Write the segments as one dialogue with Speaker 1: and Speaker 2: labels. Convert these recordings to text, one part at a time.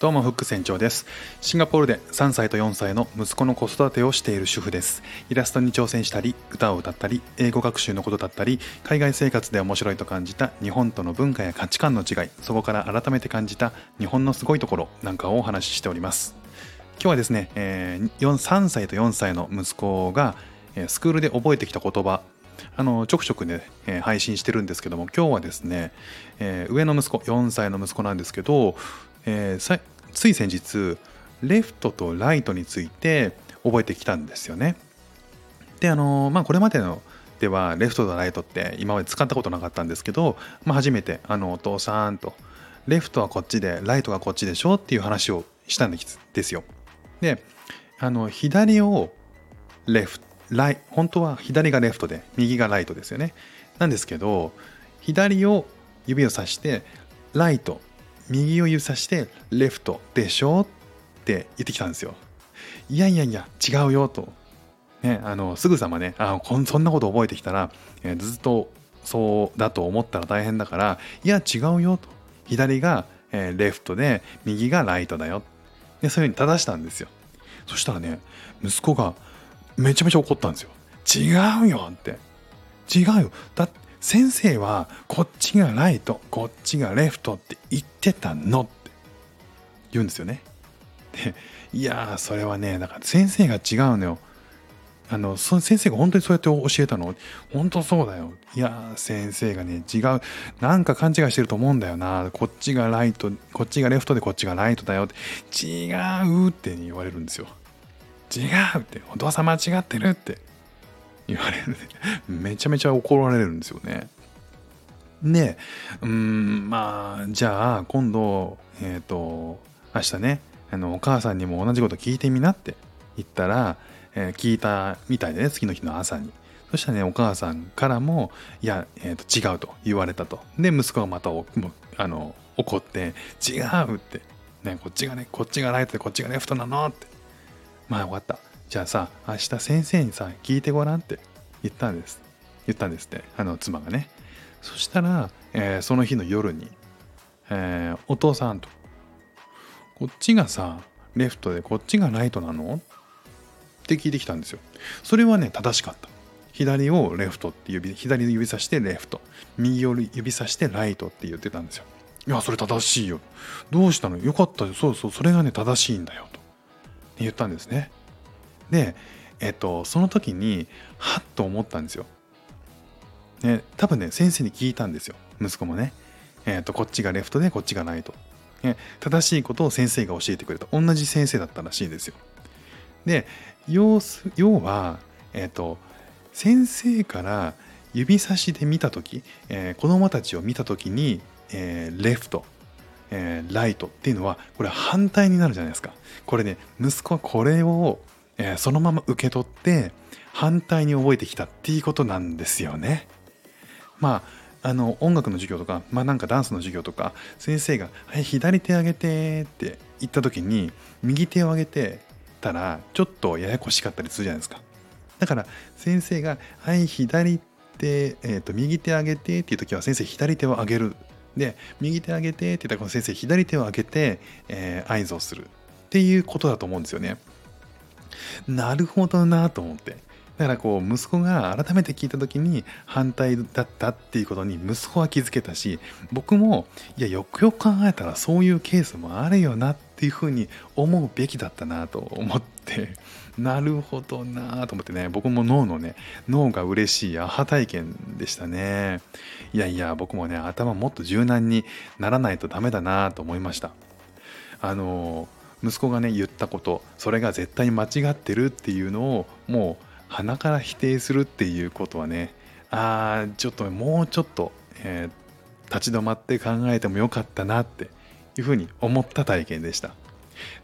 Speaker 1: どうもフック船長です。シンガポールで3歳と4歳の息子の子育てをしている主婦です。イラストに挑戦したり歌を歌ったり英語学習のことだったり海外生活で面白いと感じた日本との文化や価値観の違いそこから改めて感じた日本のすごいところなんかをお話ししております。今日はですね、えー、3歳と4歳の息子がスクールで覚えてきた言葉あのちょくちょくね、えー、配信してるんですけども今日はですね、えー、上の息子4歳の息子なんですけどえー、つい先日レフトとライトについて覚えてきたんですよね。であのまあこれまでのではレフトとライトって今まで使ったことなかったんですけど、まあ、初めてあのお父さんとレフトはこっちでライトがこっちでしょ？っていう話をしたんですよ。であの左をレフライ本当は左がレフトで右がライトですよね。なんですけど左を指をさしてライト右を指さしてレフトでしょって言ってきたんですよ。いやいやいや違うよと。ね、あのすぐさまねあこんそんなこと覚えてきたら、えー、ずっとそうだと思ったら大変だからいや違うよと。左が、えー、レフトで右がライトだよ。でそういうふうに正したんですよ。そしたらね息子がめちゃめちゃ怒ったんですよ。違うよって。違うよ。だって先生はこっちがライトこっちがレフトって言ってたのって言うんですよね。でいやそれはねだから先生が違うのよ。あのその先生が本当にそうやって教えたの？本当そうだよ。いや先生がね違うなんか勘違いしてると思うんだよなこっちがライトこっちがレフトでこっちがライトだよって違うって言われるんですよ。違うってお父さん間違ってるって言われる。めちゃめちゃ怒られるんですよね。でうんまあじゃあ今度えっ、ー、と明日ねあのお母さんにも同じこと聞いてみなって言ったら、えー、聞いたみたいでね次の日の朝に。そしたらねお母さんからもいや、えーと、違うと言われたと。で息子がまたあの怒って違うって。ねこっちがねこっちがライトでこっちがレフトなのって。まあ終わった。じゃあさ明日先生にさ聞いてごらんって言ったんです。言ったんですってあの妻がね。そしたら、えー、その日の夜に、えー、お父さんとこっちがさレフトでこっちがライトなの？って聞いてきたんですよ。それはね正しかった。左をレフトって指左の指さしてレフト。右を指さしてライトって言ってたんですよ。いやそれ正しいよ。どうしたの？よかったよ。そうそうそれがね正しいんだよ。と言ったんですね。で、えっと、その時にはっと思ったんですよ。ね、多分ね先生に聞いたんですよ。息子もね、えっとこっちがレフトでこっちがライト、ね、正しいことを先生が教えてくれた。同じ先生だったらしいですよ。で要要は、えっと先生から指差しで見た時、えー、子供たちを見た時に、えー、レフト、えー、ライトっていうのはこれ反対になるじゃないですか。これね息子はこれをえー、そのまま受け取って反対に覚えてきたっていうことなんですよね。まああの音楽の授業とか、まあ、なんかダンスの授業とか先生が「はい左手上げて」って言った時に右手を上げてたらちょっとややこしかったりするじゃないですか。だから先生が「はい左手、えーと、右手上げて」っていう時は先生左手を上げる。で右手上げてって言ったらこの先生左手を上げて、えー、合図をするっていうことだと思うんですよね。なるほどなと思って。だからこう息子が改めて聞いた時に反対だったっていうことに息子は気づけたし僕もいやよくよく考えたらそういうケースもあるよなっていうふうに思うべきだったなと思って。なるほどなと思ってね。僕も脳のね脳が嬉しいアハ体験でしたね。いやいや僕もね頭もっと柔軟にならないとダメだなと思いました。あのー息子がね言ったことそれが絶対に間違ってるっていうのをもう鼻から否定するっていうことはねあーちょっともうちょっと、えー、立ち止まって考えてもよかったなっていうふうに思った体験でした。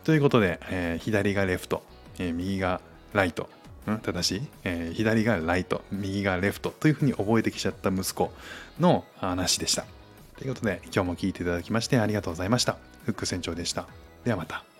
Speaker 1: ということで、えー、左がレフト、えー、右がライト、うん、正しい、えー、左がライト右がレフトというふうに覚えてきちゃった息子の話でした。ということで今日も聴いていただきましてありがとうございました。フック船長でした。ではまた。